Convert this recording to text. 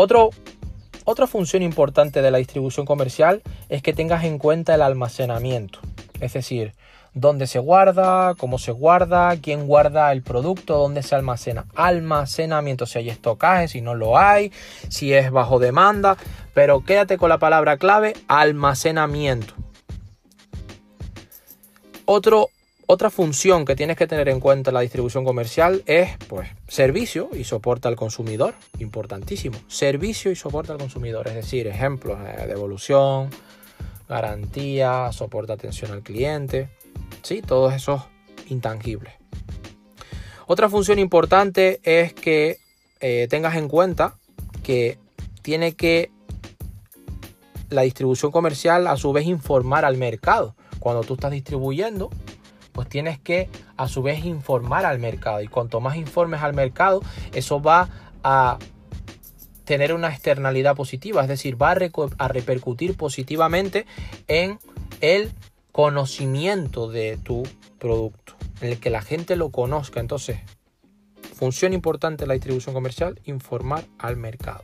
Otro, otra función importante de la distribución comercial es que tengas en cuenta el almacenamiento. Es decir, dónde se guarda, cómo se guarda, quién guarda el producto, dónde se almacena. Almacenamiento, si hay estocaje, si no lo hay, si es bajo demanda. Pero quédate con la palabra clave, almacenamiento. Otro, otra función que tienes que tener en cuenta en la distribución comercial es pues, servicio y soporte al consumidor. Importantísimo. Servicio y soporte al consumidor. Es decir, ejemplos, de devolución, garantía, soporte atención al cliente. ¿sí? Todos esos intangibles. Otra función importante es que eh, tengas en cuenta que tiene que la distribución comercial a su vez informar al mercado. Cuando tú estás distribuyendo, pues tienes que a su vez informar al mercado. Y cuanto más informes al mercado, eso va a tener una externalidad positiva, es decir, va a, repercutir positivamente en el conocimiento de tu producto, en el que la gente lo conozca. Entonces, función importante de la distribución comercial, informar al mercado.